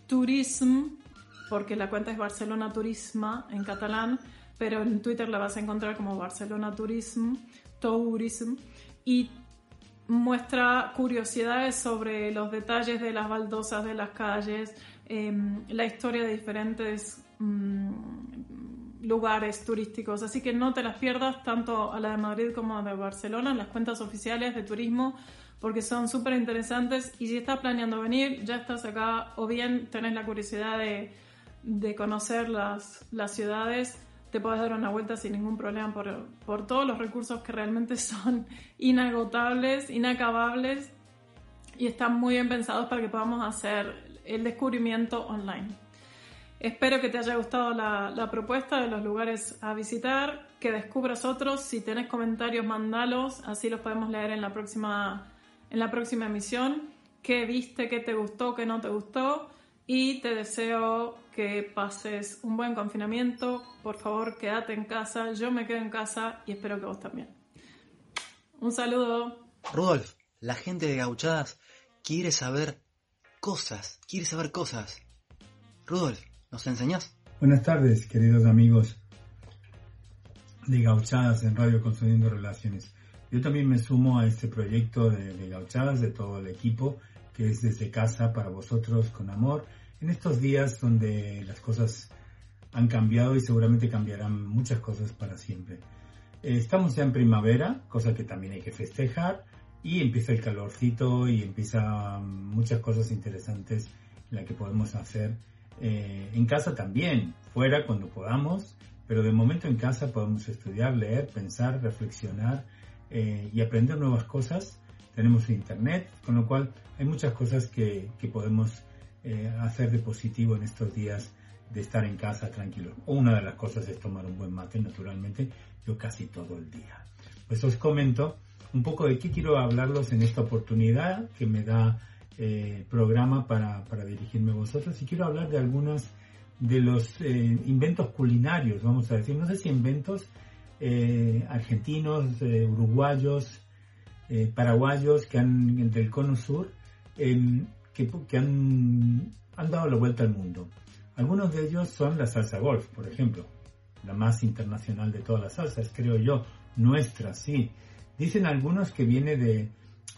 Tourism porque la cuenta es Barcelona Turisma en catalán, pero en Twitter la vas a encontrar como Barcelona Turism, Tourism, y muestra curiosidades sobre los detalles de las baldosas de las calles, em, la historia de diferentes mm, lugares turísticos. Así que no te las pierdas tanto a la de Madrid como a la de Barcelona, en las cuentas oficiales de turismo, porque son súper interesantes. Y si estás planeando venir, ya estás acá, o bien tenés la curiosidad de de conocer las, las ciudades, te puedes dar una vuelta sin ningún problema por, por todos los recursos que realmente son inagotables, inacabables y están muy bien pensados para que podamos hacer el descubrimiento online. Espero que te haya gustado la, la, propuesta de los lugares a visitar, que descubras otros. Si tienes comentarios, mandalos, así los podemos leer en la próxima, en la próxima emisión. ¿Qué viste? ¿Qué te gustó? ¿Qué no te gustó? Y te deseo que pases un buen confinamiento. Por favor, quédate en casa. Yo me quedo en casa y espero que vos también. Un saludo. Rudolf, la gente de Gauchadas quiere saber cosas, quiere saber cosas. Rudolf, ¿nos enseñás? Buenas tardes, queridos amigos de Gauchadas en Radio Construyendo Relaciones. Yo también me sumo a este proyecto de, de Gauchadas, de todo el equipo, que es desde casa para vosotros con amor en estos días donde las cosas han cambiado y seguramente cambiarán muchas cosas para siempre. Eh, estamos ya en primavera, cosa que también hay que festejar, y empieza el calorcito y empieza muchas cosas interesantes las que podemos hacer eh, en casa también, fuera cuando podamos, pero de momento en casa podemos estudiar, leer, pensar, reflexionar eh, y aprender nuevas cosas. Tenemos internet, con lo cual hay muchas cosas que, que podemos eh, hacer de positivo en estos días de estar en casa tranquilo. Una de las cosas es tomar un buen mate, naturalmente, yo casi todo el día. Pues os comento un poco de qué quiero hablarlos en esta oportunidad que me da eh, programa para, para, dirigirme a vosotros y quiero hablar de algunos de los eh, inventos culinarios, vamos a decir, no sé si inventos argentinos, uruguayos, paraguayos que han del cono sur que, han, dado la vuelta al mundo. Algunos de ellos son la salsa golf, por ejemplo, la más internacional de todas las salsas, creo yo, nuestra, sí. Dicen algunos que viene de,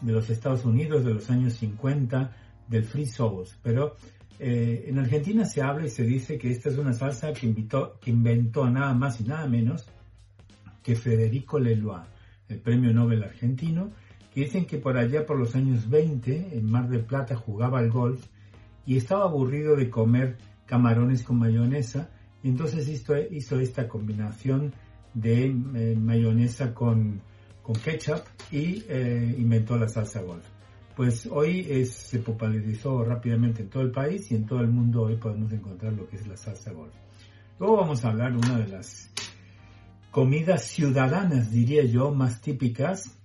de los Estados Unidos de los años 50, del free sauce, pero eh, en Argentina se habla y se dice que esta es una salsa que, invitó, que inventó nada más y nada menos que Federico Leloir, el premio Nobel argentino, que dicen que por allá por los años 20 en Mar del Plata jugaba al golf y estaba aburrido de comer camarones con mayonesa y entonces hizo, hizo esta combinación de eh, mayonesa con, con, ketchup y eh, inventó la salsa golf. Pues hoy se popularizó rápidamente en todo el país y en todo el mundo hoy podemos encontrar lo que es la salsa golf. Luego vamos a hablar de una de las comidas ciudadanas, diría yo, más típicas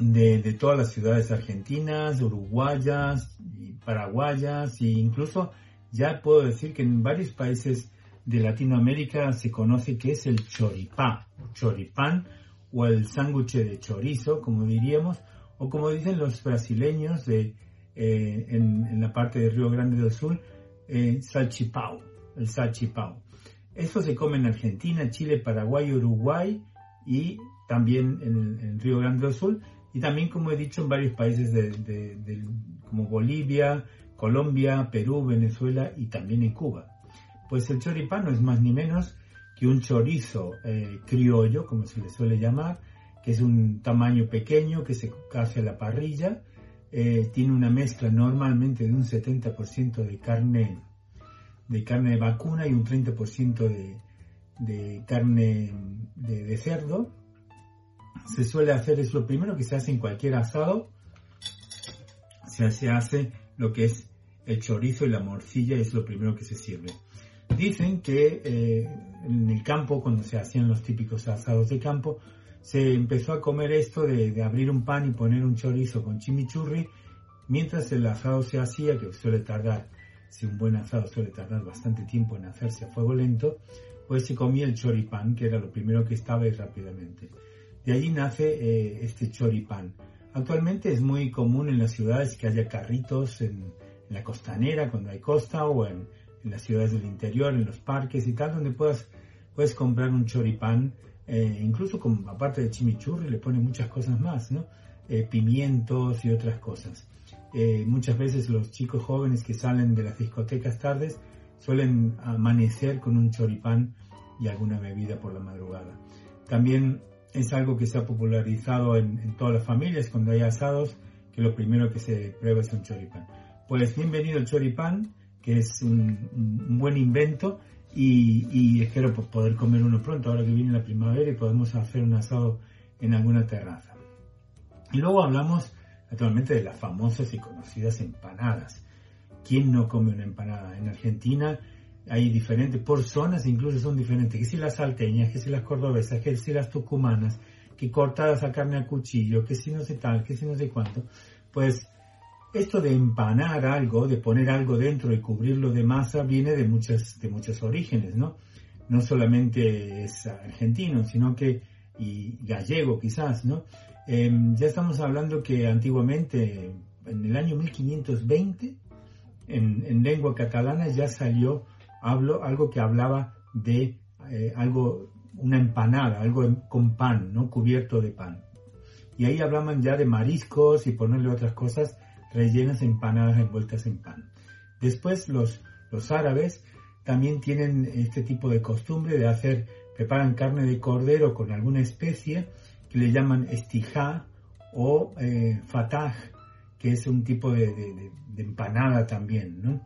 de, de, todas las ciudades argentinas, uruguayas, paraguayas e incluso ya puedo decir que en varios países de Latinoamérica se conoce que es el choripán, choripán o el sándwich de chorizo, como diríamos, o como dicen los brasileños de, eh, en, la parte de Río Grande del Sur, eh, salchipao, el salchipao. Esto se come en Argentina, Chile, Paraguay, Uruguay y también en, Río Grande del Sur y también, como he dicho, en varios países de, como Bolivia, Colombia, Perú, Venezuela y también en Cuba. Pues el choripán no es más ni menos que un chorizo eh, criollo, como se le suele llamar, que es un tamaño pequeño que se hace a la parrilla. Eh, tiene una mezcla normalmente de un 70% de carne de carne de vacuna y un 30% de, de carne de, de, cerdo. Se suele hacer, es lo primero que se hace en cualquier asado. Se, hace lo que es el chorizo y la morcilla, es lo primero que se sirve. Dicen que eh, en el campo, cuando se hacían los típicos asados de campo, se empezó a comer esto de, abrir un pan y poner un chorizo con chimichurri mientras el asado se hacía, que suele tardar, si un buen asado suele tardar bastante tiempo en hacerse a fuego lento, pues se comía el choripán, que era lo primero que estaba y rápidamente. De allí nace eh, este choripán. Actualmente es muy común en las ciudades que haya carritos en, la costanera, cuando hay costa, o en, las ciudades del interior, en los parques y tal, donde puedas, puedes comprar un choripán eh, incluso con, aparte de chimichurri le pone muchas cosas más, ¿no? Eh, pimientos y otras cosas. Muchas veces los chicos jóvenes que salen de las discotecas tardes suelen amanecer con un choripán y alguna bebida por la madrugada. También es algo que se ha popularizado en, todas las familias cuando hay asados, que lo primero que se prueba es un choripán. Pues bienvenido el choripán, que es un buen invento y, espero poder comer uno pronto, ahora que viene la primavera y podemos hacer un asado en alguna terraza. Y luego hablamos actualmente de las famosas y conocidas empanadas. ¿Quién no come una empanada? En Argentina hay diferentes, por zonas incluso son diferentes, que si las salteñas, que si las cordobesas, que si las tucumanas, que cortadas a carne a cuchillo, que si no sé tal, que si no sé cuánto. Pues esto de empanar algo, de poner algo dentro y cubrirlo de masa, viene de, muchas, de muchos orígenes, ¿no? No solamente es argentino, sino que, y gallego quizás, ¿no? Em, ya estamos hablando que antiguamente, en el año 1520, en, lengua catalana ya salió hablo, algo que hablaba de eh, algo, una empanada, algo con pan, ¿no? Cubierto de pan. Y ahí hablaban ya de mariscos y ponerle otras cosas rellenas empanadas envueltas en pan. Después los, los árabes también tienen este tipo de costumbre de hacer, preparan carne de cordero con alguna especie que le llaman estijá o eh, fatah, que es un tipo de, empanada también. ¿no?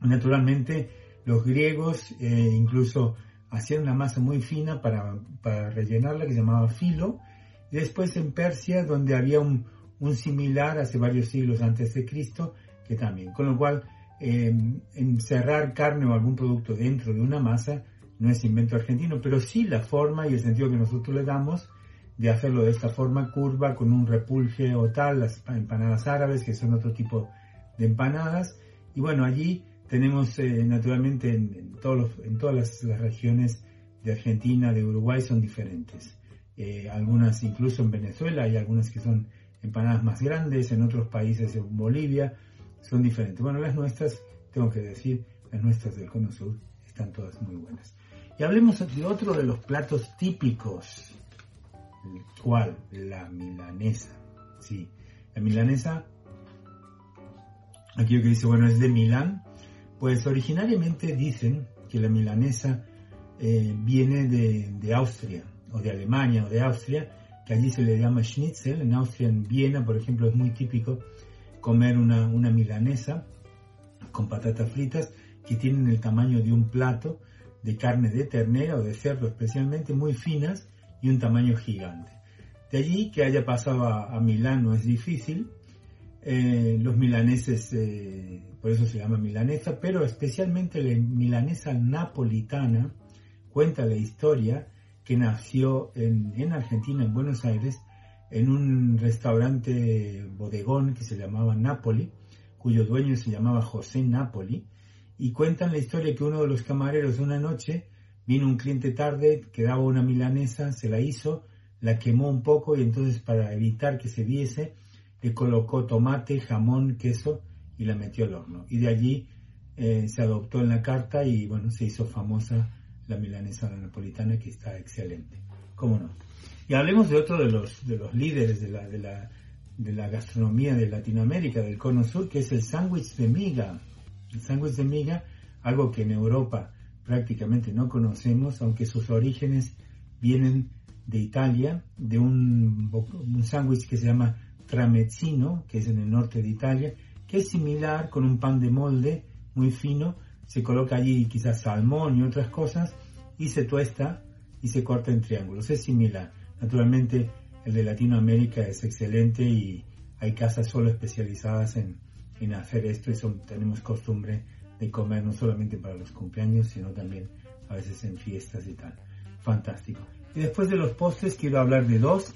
Naturalmente los griegos eh, incluso hacían una masa muy fina para, para rellenarla que se llamaba filo. Y después en Persia, donde había un, un similar hace varios siglos antes de Cristo, que también. Con lo cual, eh, encerrar carne o algún producto dentro de una masa no es invento argentino, pero sí la forma y el sentido que nosotros le damos de hacerlo de esta forma curva, con un repulgue o tal, las empanadas árabes, que son otro tipo de empanadas. Y bueno, allí tenemos eh, naturalmente en, todas las, regiones de Argentina, de Uruguay, son diferentes. Eh, algunas incluso en Venezuela hay algunas que son empanadas más grandes, en otros países, en Bolivia, son diferentes. Bueno, las nuestras, tengo que decir, las nuestras del Cono Sur están todas muy buenas. Y hablemos de otro de los platos típicos ¿Cuál? La milanesa. Sí, la milanesa, aquí que dice, bueno, es de Milán. Pues originariamente dicen que la milanesa eh, viene de, de Austria, o de Alemania, o de Austria, que allí se le llama schnitzel. En Austria, en Viena, por ejemplo, es muy típico comer una, una milanesa con patatas fritas que tienen el tamaño de un plato de carne de ternera o de cerdo especialmente muy finas y un tamaño gigante. De allí que haya pasado a, Milán no es difícil. Eh, los milaneses, eh, por eso se llama milanesa, pero especialmente la milanesa napolitana cuenta la historia que nació en, en Argentina, en Buenos Aires, en un restaurante bodegón que se llamaba Napoli, cuyo dueño se llamaba José Napoli, y cuentan la historia que uno de los camareros una noche vino un cliente tarde que daba una milanesa, se la hizo, la quemó un poco y entonces para evitar que se viese le colocó tomate, jamón, queso y la metió al horno. Y de allí eh, se adoptó en la carta y bueno, se hizo famosa la milanesa napolitana que está excelente. ¿Cómo no? Y hablemos de otro de los, de los líderes de la, de, la, de la gastronomía de Latinoamérica, del Cono Sur, que es el sándwich de miga. El sándwich de miga, algo que en Europa prácticamente no conocemos, aunque sus orígenes vienen de Italia, de un, un sándwich que se llama tramezzino, que es en el norte de Italia, que es similar con un pan de molde muy fino, se coloca allí quizás salmón y otras cosas, y se tuesta y se corta en triángulos. Es similar. Naturalmente el de Latinoamérica es excelente y hay casas solo especializadas en, en hacer esto y son, tenemos costumbre de comer no solamente para los cumpleaños, sino también a veces en fiestas y tal. Fantástico. Y después de los postres quiero hablar de dos.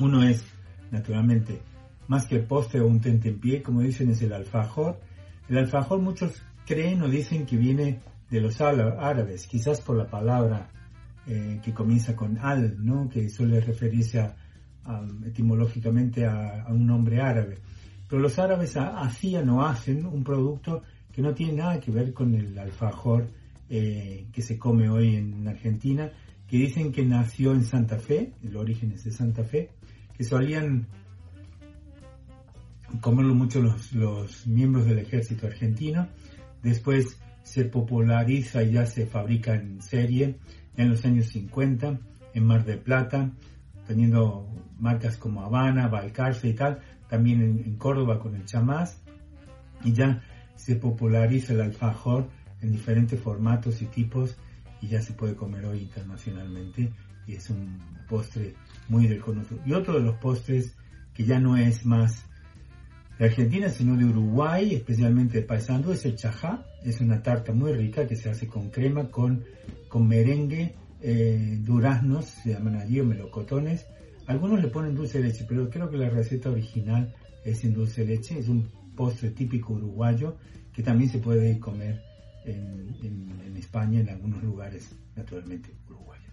Uno es, naturalmente, más que postre o un tentempié, como dicen, es el alfajor. El alfajor muchos creen o dicen que viene de los árabes, quizás por la palabra eh, que comienza con al, ¿no? que suele referirse etimológicamente a, un nombre árabe. Pero los árabes hacían o hacen un producto que no tiene nada que ver con el alfajor eh, que se come hoy en Argentina, que dicen que nació en Santa Fe, el origen es de Santa Fe, que solían comerlo mucho los, los miembros del ejército argentino, después se populariza y ya se fabrica en serie en los años 50 en Mar del Plata, teniendo marcas como Habana, Balcarce y tal, también en, Córdoba con el chamás, y ya se populariza el alfajor en diferentes formatos y tipos y ya se puede comer hoy internacionalmente y es un postre muy del. Y otro de los postres que ya no es más de Argentina, sino de Uruguay, especialmente de Paisandú, es el chajá. Es una tarta muy rica que se hace con crema, con, con merengue, eh, duraznos, se llaman allí, o melocotones. Algunos le ponen dulce de leche, pero creo que la receta original es sin dulce de leche. Es un postre típico uruguayo que también se puede comer en, en España, en algunos lugares, naturalmente, uruguayos.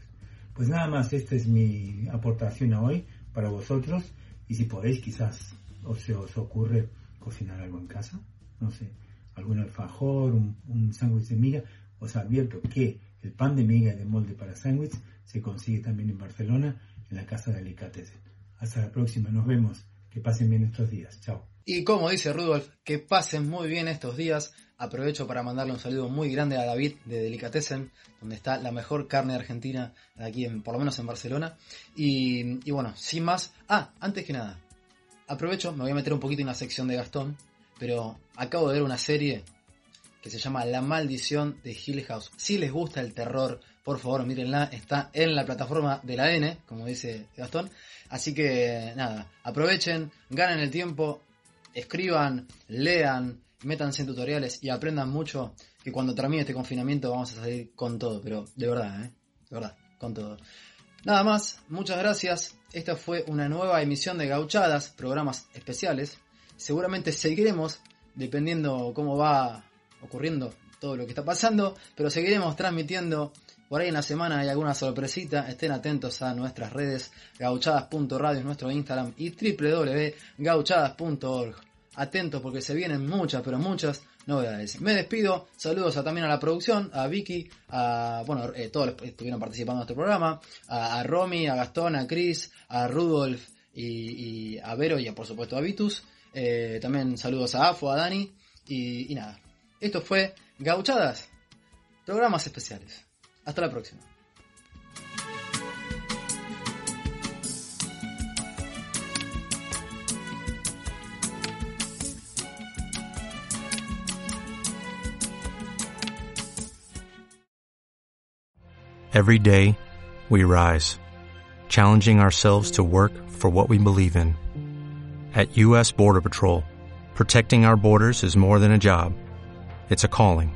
Pues nada más, esta es mi aportación a hoy para vosotros. Y si podéis, quizás o se os ocurre cocinar algo en casa, no sé, algún alfajor, un, sándwich de miga, os advierto que el pan de miga y de molde para sándwich se consigue también en Barcelona, en la casa de Alicates. Hasta la próxima, nos vemos. Que pasen bien estos días. Chao. Y como dice Rudolf, que pasen muy bien estos días. Aprovecho para mandarle un saludo muy grande a David de Delicatessen, donde está la mejor carne argentina aquí, en, por lo menos en Barcelona. Y, y bueno, sin más. Ah, antes que nada, aprovecho, me voy a meter un poquito en la sección de Gastón, pero acabo de ver una serie que se llama La maldición de Hill House. Si les gusta el terror, por favor mírenla, está en la plataforma de la N, como dice Gastón. Así que nada, aprovechen, ganen el tiempo, escriban, lean, métanse en tutoriales y aprendan mucho, que cuando termine este confinamiento vamos a salir con todo, pero de verdad, ¿eh? De verdad, con todo. Nada más, muchas gracias. Esta fue una nueva emisión de Gauchadas, programas especiales. Seguramente seguiremos, dependiendo cómo va ocurriendo todo lo que está pasando, pero seguiremos transmitiendo. Por ahí en la semana hay alguna sorpresita. Estén atentos a nuestras redes, gauchadas.radio, nuestro Instagram y www.gauchadas.org. atentos porque se vienen muchas, pero muchas novedades. Me despido, saludos también a la producción, a Vicky, a, bueno, eh, todos los que estuvieron participando en este programa, a, a Romy, a Gastón, a Chris, a Rudolf y, y a Vero y a, por supuesto a Vitus. Eh, también saludos a Afo, a Dani y, y nada. Esto fue Gauchadas, programas especiales. Hasta la próxima. Every day, we rise, challenging ourselves to work for what we believe in. At U.S. Border Patrol, protecting our borders is more than a job. It's a calling.